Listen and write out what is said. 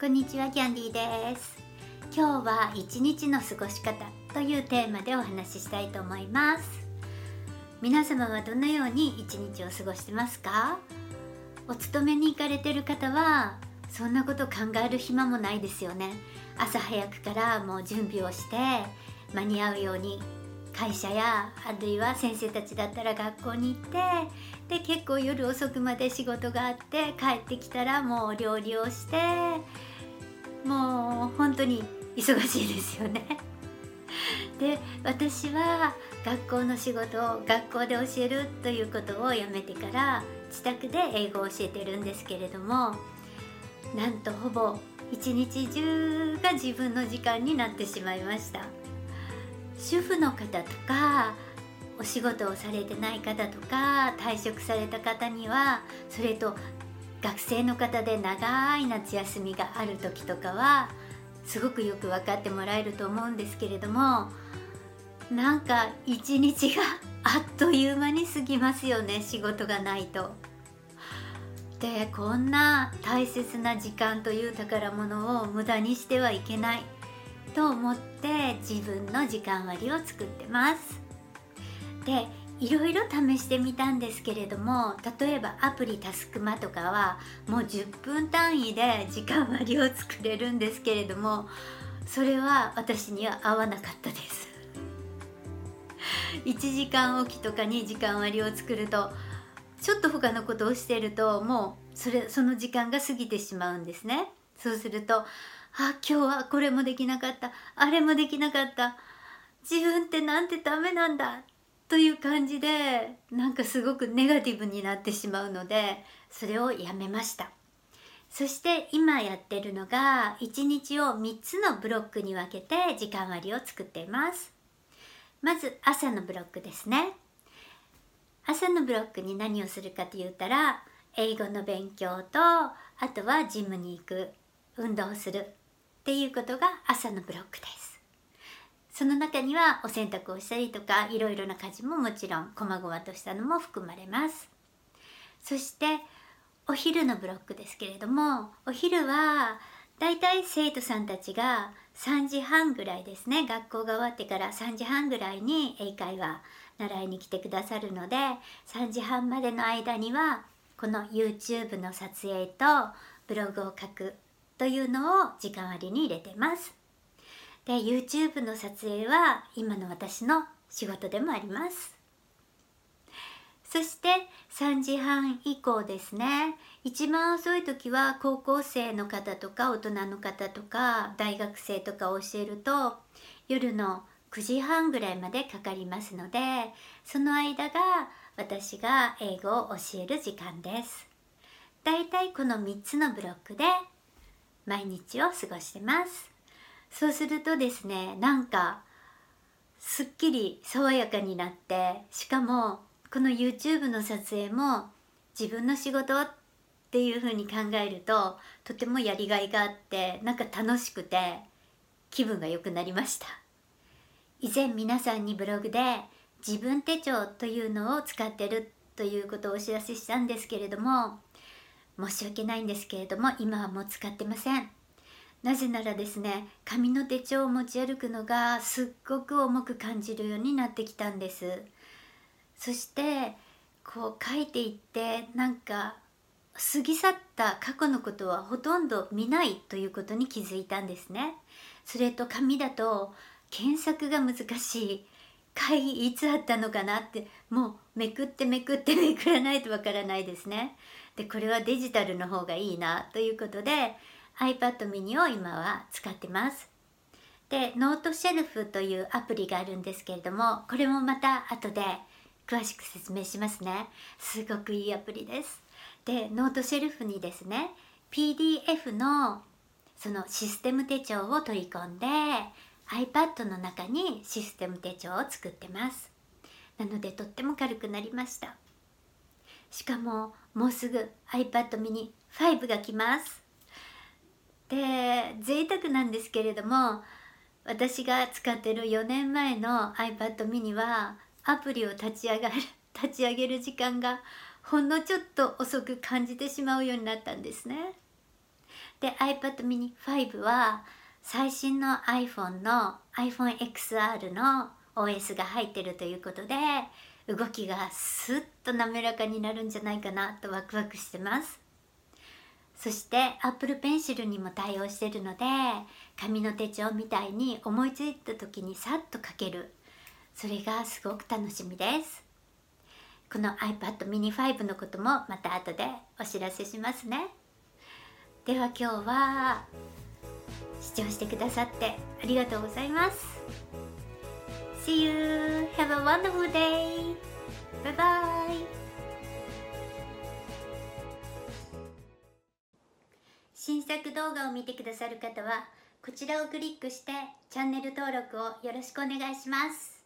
こんにちはキャンディーです。今日は一日の過ごし方というテーマでお話ししたいと思います。皆様はどのように一日を過ごしてますか？お勤めに行かれてる方はそんなこと考える暇もないですよね。朝早くからもう準備をして間に合うように会社やあるいは先生たちだったら学校に行ってで結構夜遅くまで仕事があって帰ってきたらもう料理をしてもう本当に忙しいですよね。で私は学校の仕事を学校で教えるということをやめてから自宅で英語を教えてるんですけれどもなんとほぼ一日中が自分の時間になってしまいました主婦の方とかお仕事をされてない方とか退職された方にはそれと学生の方で長い夏休みがある時とかはすごくよく分かってもらえると思うんですけれどもなんか一日が あっという間に過ぎますよね仕事がないと。でこんな大切な時間という宝物を無駄にしてはいけないと思って自分の時間割を作ってます。でいろいろ試してみたんですけれども例えばアプリタスクマとかはもう10分単位で時間割を作れるんですけれどもそれは私には合わなかったです。1時間おきとかに時間割を作るとちょっと他のことをしてるともうそれその時間が過ぎてしまうんですね。そうするとあ今日はこれもできなかったあれもできなかった自分ってなんてダメなんだという感じでなんかすごくネガティブになってしまうのでそれをやめました。そして今やってるのが1日を3つのブロックに分けて時間割を作っています。まず朝のブロックですね。朝のブロックに何をするかと言ったら英語の勉強とあとはジムに行く運動するっていうことが朝のブロックです。その中にはお洗濯をしたりとかいろいろな家事ももちろん細々としたのも含まれます。そしてお昼のブロックですけれどもお昼はだいたい生徒さんたちが3時半ぐらいですね学校が終わってから3時半ぐらいに英会話習いに来てくださるので3時半までの間にはこの YouTube の撮影とブログを書くというのを時間割に入れてます。で YouTube の撮影は今の私の仕事でもあります。そして3時半以降ですね。一番遅い時は高校生の方とか大人の方とか大学生とかを教えると夜の9時半ぐらいまでかかりますのでその間が私が英語を教える時間です。だいたいこの3つのブロックで毎日を過ごしてます。そうするとですねなんかすっきり爽やかになってしかもこの YouTube の撮影も自分の仕事っていう風に考えるととてもやりがいがあってなんか楽しくて気分が良くなりました。以前皆さんにブログで自分手帳というのを使ってるということをお知らせしたんですけれども申し訳ないんですけれども今はもう使ってません。なぜならですね紙の手帳を持ち歩くのがすっごく重く感じるようになってきたんです。そしてこう書いていってなんか過ぎ去った過去のことはほとんど見ないということに気づいたんですね。それと紙だと検索が難しい。会議いつあったのかなってもうめくってめくってめくらないとわからないですね。でこれはデジタルの方がいいなということで iPad mini を今は使ってます。で、 Noteshelf というアプリがあるんですけれども、これもまた後で詳しく説明しますね。すごくいいアプリです。で、 Noteshelf にですね、PDF のそのシステム手帳を取り込んで iPad の中にシステム手帳を作ってます。なのでとっても軽くなりました。しかももうすぐ iPad mini 5が来ます。で贅沢なんですけれども私が使ってる4年前の iPad mini はアプリを立ち上がる 立ち上げる時間がほんのちょっと遅く感じてしまうようになったんですね。で iPad mini 5は最新の iPhone の iPhoneXR の OS が入ってるということで動きがスッと滑らかになるんじゃないかなとワクワクしてますそして Apple Pencil にも対応してるので紙の手帳みたいに思いついた時にさっと書けるそれがすごく楽しみですこの iPad mini 5のこともまた後でお知らせしますねでは今日は視聴してくださってありがとうございます See you! Have a wonderful day! Bye bye! 新作動画を見てくださる方はこちらをクリックしてチャンネル登録をよろしくお願いします。